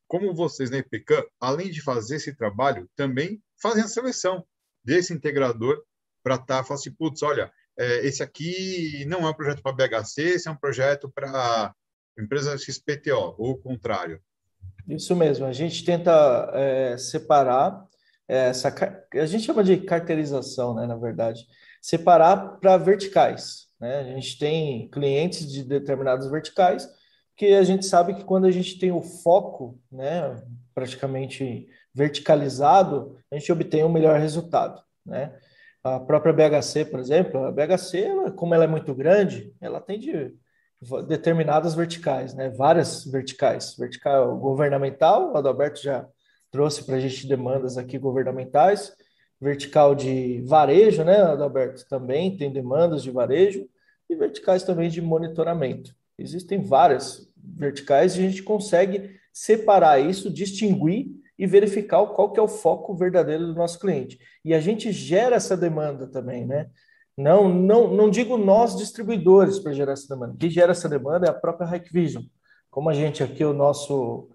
Como vocês na IPCAM, além de fazer esse trabalho, também fazem a seleção desse integrador para estar, tá, assim, putz, olha, é, esse aqui não é um projeto para BHC, esse é um projeto para empresa XPTO, ou o contrário. Isso mesmo, a gente tenta é, separar essa, a gente chama de carteirização, né, na verdade, separar para verticais. Né? A gente tem clientes de determinadas verticais que a gente sabe que quando a gente tem o foco, né, praticamente verticalizado, a gente obtém um melhor resultado, né? A própria BHC, por exemplo, a BHC, como ela é muito grande, ela tem de determinadas verticais, né? Várias verticais. Vertical governamental, o Adalberto já trouxe para a gente demandas aqui governamentais vertical de varejo, né, Adalberto? Também tem demandas de varejo e verticais também de monitoramento. Existem várias verticais e a gente consegue separar isso, distinguir e verificar qual que é o foco verdadeiro do nosso cliente. E a gente gera essa demanda também, né? Não, não, não digo nós distribuidores para gerar essa demanda. Quem gera essa demanda é a própria Hikvision. Como a gente aqui, o nosso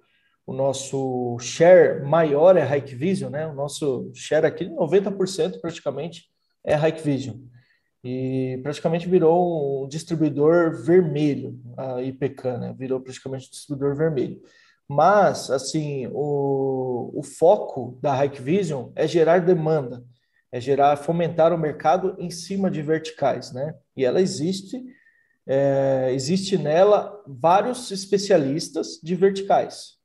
o nosso share maior é Hikvision, né? O nosso share aqui, 90% praticamente é Hikvision. E praticamente virou um distribuidor vermelho, a IPK, né? Virou praticamente um distribuidor vermelho. Mas, assim, o, o foco da Hikvision é gerar demanda, é gerar, fomentar o mercado em cima de verticais, né? E ela existe, é, existe nela vários especialistas de verticais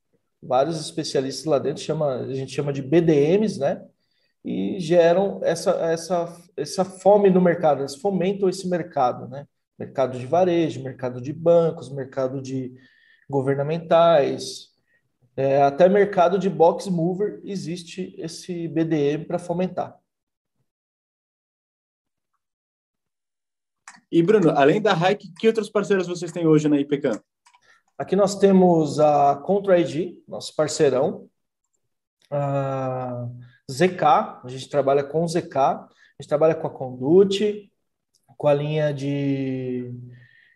vários especialistas lá dentro, chama, a gente chama de BDMs, né? E geram essa, essa, essa fome no mercado, eles fomentam esse mercado, né? Mercado de varejo, mercado de bancos, mercado de governamentais, é, até mercado de box mover existe esse BDM para fomentar. E Bruno, além da Hike, que outros parceiros vocês têm hoje na IPCAM? Aqui nós temos a Contra ID, nosso parceirão, a ZK, a gente trabalha com ZK, a gente trabalha com a Conduit, com a linha de,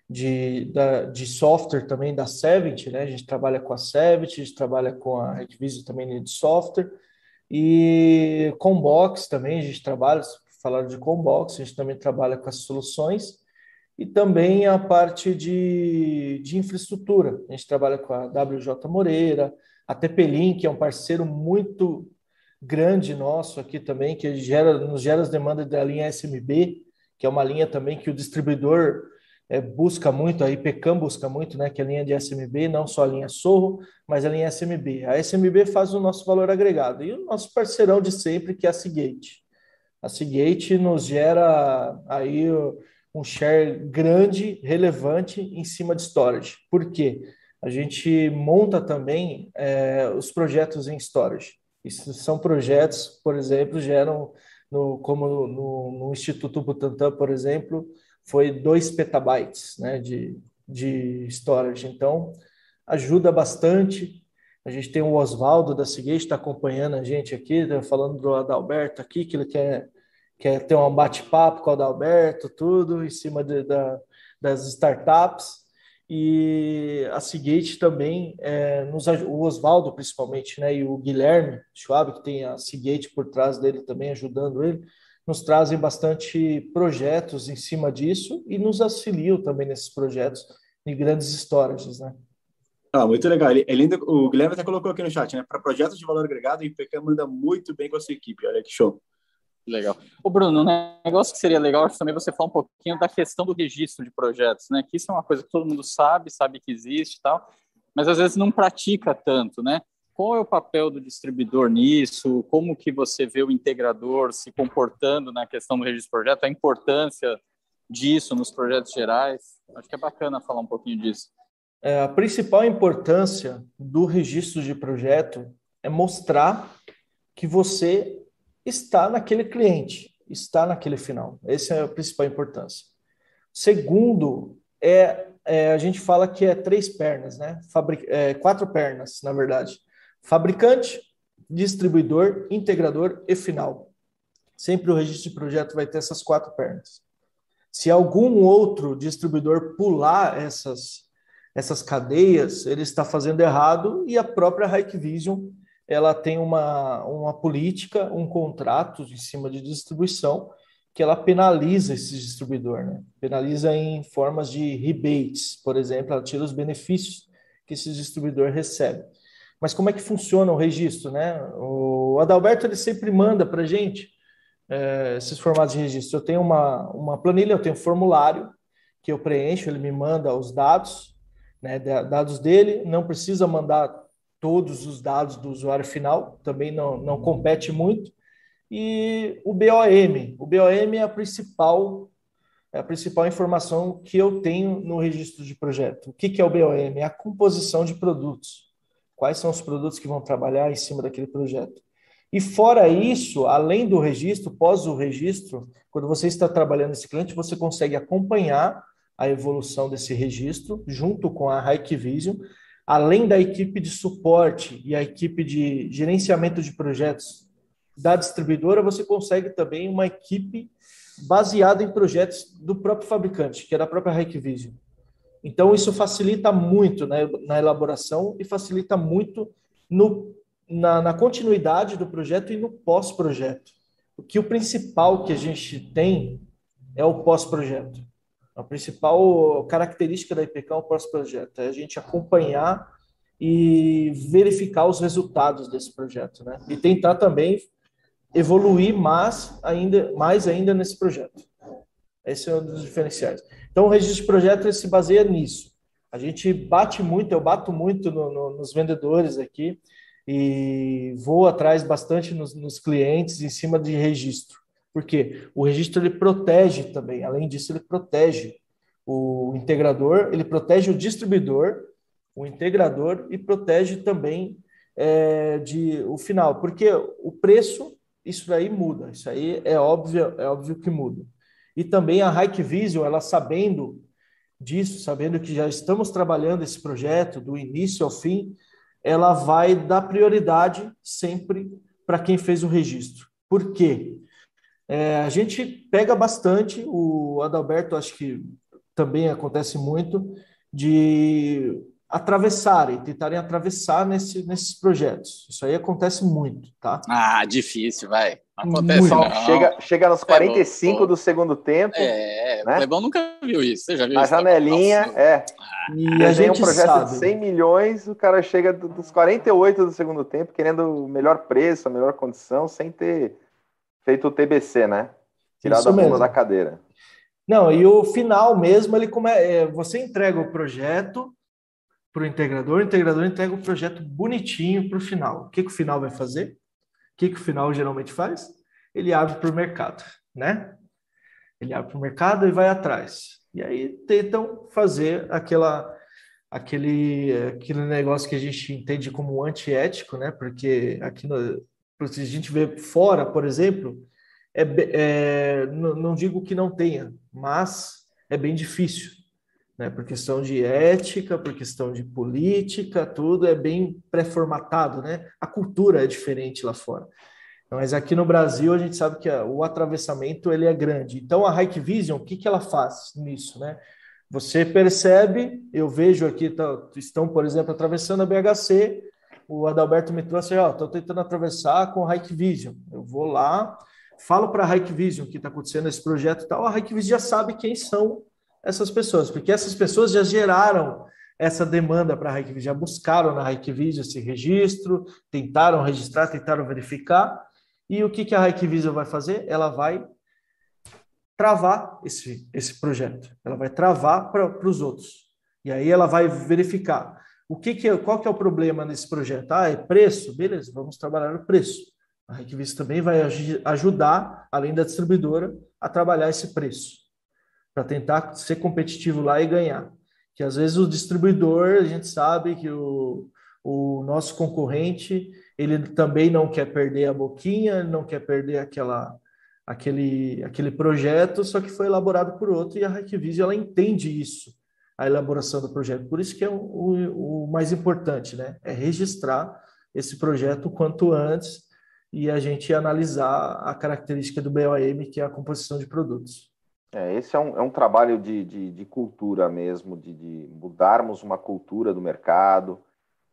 de, da, de software também da Sevent, né? A gente trabalha com a Sevent, a gente trabalha com a Redvisio também de software, e Combox também, a gente trabalha, falaram de Combox, a gente também trabalha com as soluções, e também a parte de, de infraestrutura. A gente trabalha com a WJ Moreira, a TP-Link, que é um parceiro muito grande nosso aqui também, que gera, nos gera as demandas da linha SMB, que é uma linha também que o distribuidor é, busca muito, a IPCAM busca muito, né, que é a linha de SMB, não só a linha Sorro, mas a linha SMB. A SMB faz o nosso valor agregado. E o nosso parceirão de sempre, que é a Seagate. A Seagate nos gera aí um share grande, relevante em cima de storage. Por quê? A gente monta também é, os projetos em storage. Isso são projetos, por exemplo, geram, no, como no, no, Instituto Butantan, por exemplo, foi 2 petabytes né, de, de storage. Então, ajuda bastante. A gente tem o Oswaldo da Seagate, está acompanhando a gente aqui, tá falando do Adalberto aqui, que ele quer quer ter um bate-papo com o Adalberto, tudo, em cima de, da, das startups. E a Seagate também, é, nos, o Oswaldo principalmente, né, e o Guilherme Schwab, que tem a Seagate por trás dele também, ajudando ele, nos trazem bastante projetos em cima disso e nos auxiliam também nesses projetos de grandes storages, né? Ah, muito legal. Ele, ele ainda, o Guilherme até colocou aqui no chat, né? Para projetos de valor agregado, o IPK manda muito bem com a sua equipe. Olha que show. Legal. O Bruno, um negócio que seria legal também você falar um pouquinho da questão do registro de projetos, né? Que isso é uma coisa que todo mundo sabe, sabe que existe e tal, mas às vezes não pratica tanto, né? Qual é o papel do distribuidor nisso? Como que você vê o integrador se comportando na questão do registro de projeto? A importância disso nos projetos gerais? Acho que é bacana falar um pouquinho disso. É, a principal importância do registro de projeto é mostrar que você está naquele cliente, está naquele final. Essa é a principal importância. Segundo, é, é a gente fala que é três pernas, né? Fabric, é, quatro pernas, na verdade. Fabricante, distribuidor, integrador e final. Sempre o registro de projeto vai ter essas quatro pernas. Se algum outro distribuidor pular essas, essas cadeias, ele está fazendo errado e a própria Hikvision ela tem uma, uma política, um contrato em cima de distribuição que ela penaliza esse distribuidor, né? penaliza em formas de rebates, por exemplo, ela tira os benefícios que esse distribuidor recebe. Mas como é que funciona o registro, né? O Adalberto ele sempre manda para a gente é, esses formatos de registro. Eu tenho uma, uma planilha, eu tenho um formulário que eu preencho, ele me manda os dados, né, dados dele, não precisa mandar todos os dados do usuário final, também não, não compete muito. E o BOM, o BOM é a principal é a principal informação que eu tenho no registro de projeto. O que, que é o BOM? É a composição de produtos. Quais são os produtos que vão trabalhar em cima daquele projeto? E fora isso, além do registro, pós o registro, quando você está trabalhando esse cliente, você consegue acompanhar a evolução desse registro junto com a Hikvision além da equipe de suporte e a equipe de gerenciamento de projetos da distribuidora, você consegue também uma equipe baseada em projetos do próprio fabricante, que é da própria Hikvision. Então, isso facilita muito né, na elaboração e facilita muito no, na, na continuidade do projeto e no pós-projeto. Porque o principal que a gente tem é o pós-projeto. A principal característica da IPK é o pós-projeto, é a gente acompanhar e verificar os resultados desse projeto, né? E tentar também evoluir mais ainda, mais ainda nesse projeto. Esse é um dos diferenciais. Então, o registro de projeto se baseia nisso. A gente bate muito, eu bato muito no, no, nos vendedores aqui e vou atrás bastante nos, nos clientes em cima de registro. Porque o registro ele protege também, além disso, ele protege o integrador, ele protege o distribuidor, o integrador e protege também é, de o final, porque o preço, isso aí muda, isso aí é óbvio, é óbvio que muda. E também a Hikvision, ela sabendo disso, sabendo que já estamos trabalhando esse projeto do início ao fim, ela vai dar prioridade sempre para quem fez o registro. Por quê? É, a gente pega bastante, o Adalberto acho que também acontece muito, de atravessarem, tentarem atravessar nesse, nesses projetos. Isso aí acontece muito, tá? Ah, difícil, vai. Acontece não. Chega, chega nos 45 é, do segundo tempo. É, né? o nunca viu isso. Você já viu a isso? janelinha, Nossa. é. E a gente um projeto sabe. de 100 milhões, o cara chega dos 48 do segundo tempo querendo o melhor preço, a melhor condição, sem ter feito o TBC, né? Tirado a bunda da cadeira. Não, e o final mesmo, ele come... É, você entrega o projeto para o integrador, o integrador entrega o projeto bonitinho para o final. O que, que o final vai fazer? O que, que o final geralmente faz? Ele abre para o mercado, né? Ele abre para o mercado e vai atrás. E aí tentam fazer aquela, aquele, aquele negócio que a gente entende como antiético, né? Porque aqui no, se a gente vê fora, por exemplo, é, é, não digo que não tenha, mas é bem difícil, né? Por questão de ética, por questão de política, tudo é bem pré-formatado, né? A cultura é diferente lá fora. Mas aqui no Brasil a gente sabe que o atravessamento ele é grande. Então a Hike Vision, o que, que ela faz nisso, né? Você percebe, eu vejo aqui, tá, estão, por exemplo, atravessando a BHC, o Adalberto me trouxe, ó, estou tentando atravessar com a Hike Vision. Eu vou lá, falo para a Hikvision que está acontecendo esse projeto e tal, a Hikvision já sabe quem são essas pessoas, porque essas pessoas já geraram essa demanda para a Hikvision, já buscaram na Hikvision esse registro, tentaram registrar, tentaram verificar, e o que, que a Hikvision vai fazer? Ela vai travar esse, esse projeto, ela vai travar para os outros. E aí ela vai verificar o que, que é, qual que é o problema nesse projeto. Ah, é preço? Beleza, vamos trabalhar o preço. A Hikvision também vai ajudar, além da distribuidora, a trabalhar esse preço, para tentar ser competitivo lá e ganhar que às vezes o distribuidor, a gente sabe que o, o nosso concorrente, ele também não quer perder a boquinha, não quer perder aquela, aquele, aquele projeto, só que foi elaborado por outro e a Hackvision, ela entende isso, a elaboração do projeto. Por isso que é o, o, o mais importante, né? É registrar esse projeto o quanto antes e a gente analisar a característica do BOM, que é a composição de produtos. É, esse é um, é um trabalho de, de, de cultura mesmo, de, de, mudarmos uma cultura do mercado,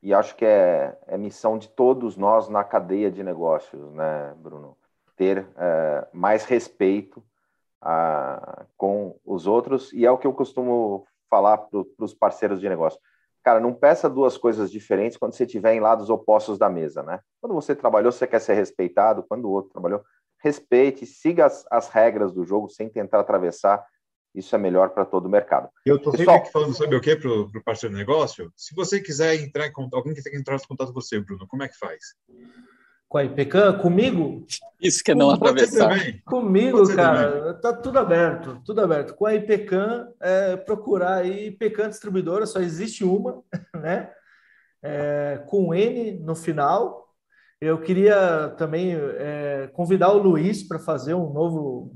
e acho que é, é missão de todos nós na cadeia de negócios, né, Bruno? Ter é, mais respeito a, com os outros, e é o que eu costumo falar para os parceiros de negócio. Cara, não peça duas coisas diferentes quando você estiver em lados opostos da mesa, né? Quando você trabalhou, você quer ser respeitado, quando o outro trabalhou, respeite, siga as, as regras do jogo sem tentar atravessar. Isso é melhor para todo o mercado. Eu estou sempre aqui falando sobre o quê para o parceiro de negócio. Se você quiser entrar em contato, alguém que tem que entrar em contato com você, Bruno, como é que faz? Com a IPCAM? Comigo? Isso que é não atravessar. Comigo, cara, tá tudo aberto, tudo aberto. Com a IPCAM, é, procurar aí IPCAM distribuidora, só existe uma, né? É, com N no final, eu queria também é, convidar o Luiz para fazer um novo,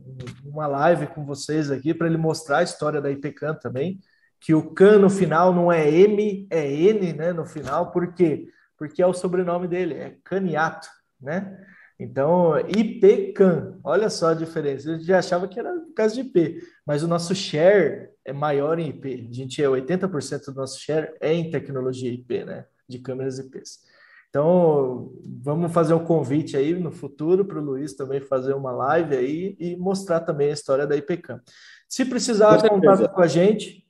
uma live com vocês aqui, para ele mostrar a história da IPCAN também, que o CAN no final não é M, é N né, no final, por quê? Porque é o sobrenome dele, é Caniato, né? Então, IPCAN, olha só a diferença. A gente já achava que era por causa de IP, mas o nosso share é maior em IP. A gente é 80% do nosso share é em tecnologia IP, né? De câmeras IPs. Então, vamos fazer um convite aí no futuro para o Luiz também fazer uma live aí e mostrar também a história da IPCAM. Se precisar contato com a gente,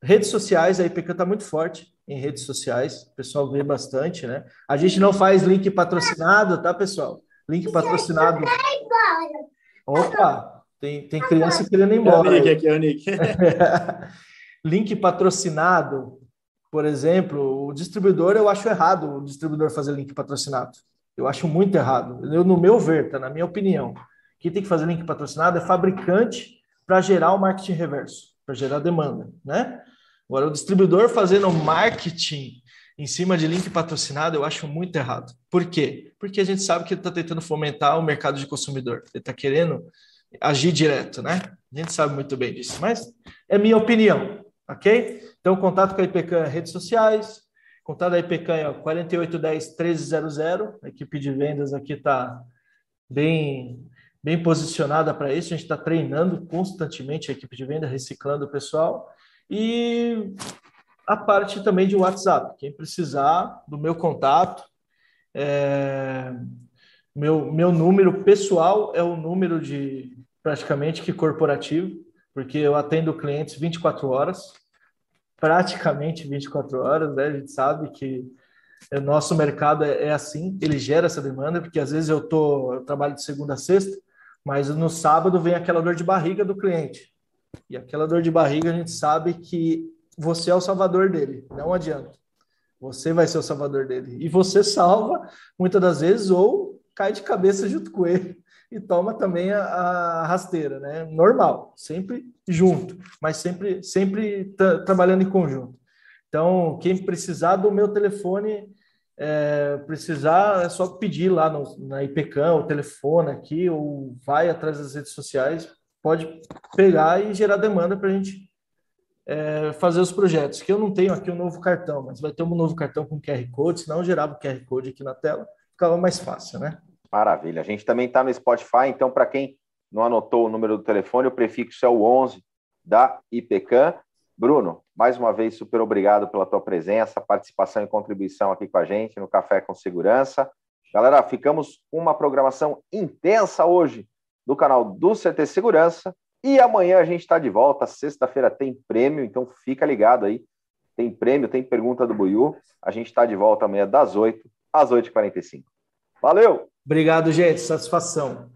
redes sociais, a IPCAM está muito forte em redes sociais, o pessoal vê bastante, né? A gente não faz link patrocinado, tá, pessoal? Link patrocinado. Opa, tem, tem criança querendo ir embora. É o Nick aqui, é o Nick. link patrocinado por exemplo, o distribuidor, eu acho errado o distribuidor fazer link patrocinado. Eu acho muito errado. Eu, no meu ver, tá? na minha opinião. Quem tem que fazer link patrocinado é fabricante para gerar o marketing reverso, para gerar demanda, né? Agora, o distribuidor fazendo marketing em cima de link patrocinado, eu acho muito errado. Por quê? Porque a gente sabe que ele está tentando fomentar o mercado de consumidor. Ele está querendo agir direto, né? A gente sabe muito bem disso, mas é minha opinião, ok? Então, contato com a IPCAM é redes sociais, contato da IPCAM é 4810-1300, a equipe de vendas aqui está bem, bem posicionada para isso, a gente está treinando constantemente a equipe de venda, reciclando o pessoal, e a parte também de WhatsApp, quem precisar do meu contato, é, meu, meu número pessoal é o número de praticamente que corporativo, porque eu atendo clientes 24 horas, praticamente 24 horas, né? A gente sabe que o nosso mercado é, é, assim, ele gera essa demanda, porque às vezes eu tô, eu trabalho de segunda a sexta, mas no sábado vem aquela dor de barriga do cliente. E aquela dor de barriga a gente sabe que você é o salvador dele, não adianta. Você vai ser o salvador dele. E você salva muitas das vezes ou cai de cabeça junto com ele e toma também a, a rasteira, né? Normal, sempre junto, mas sempre, sempre trabalhando em conjunto. Então, quem precisar do meu telefone, é, precisar, é só pedir lá no, na IPCAM, o telefone aqui, ou vai atrás das redes sociais, pode pegar e gerar demanda para a gente é, fazer os projetos. Que eu não tenho aqui um novo cartão, mas vai ter um novo cartão com QR Code, senão eu gerava o QR Code aqui na tela, ficava mais fácil, né? Maravilha. A gente também está no Spotify, então, para quem não anotou o número do telefone, o prefixo é o 11 da IPCAM. Bruno, mais uma vez, super obrigado pela tua presença, participação e contribuição aqui com a gente no Café com Segurança. Galera, ficamos com uma programação intensa hoje do canal do CT Segurança e amanhã a gente está de volta. Sexta-feira tem prêmio, então fica ligado aí tem prêmio, tem pergunta do Buiu. A gente está de volta amanhã das 8 às 8h45. Valeu! Obrigado, gente. Satisfação.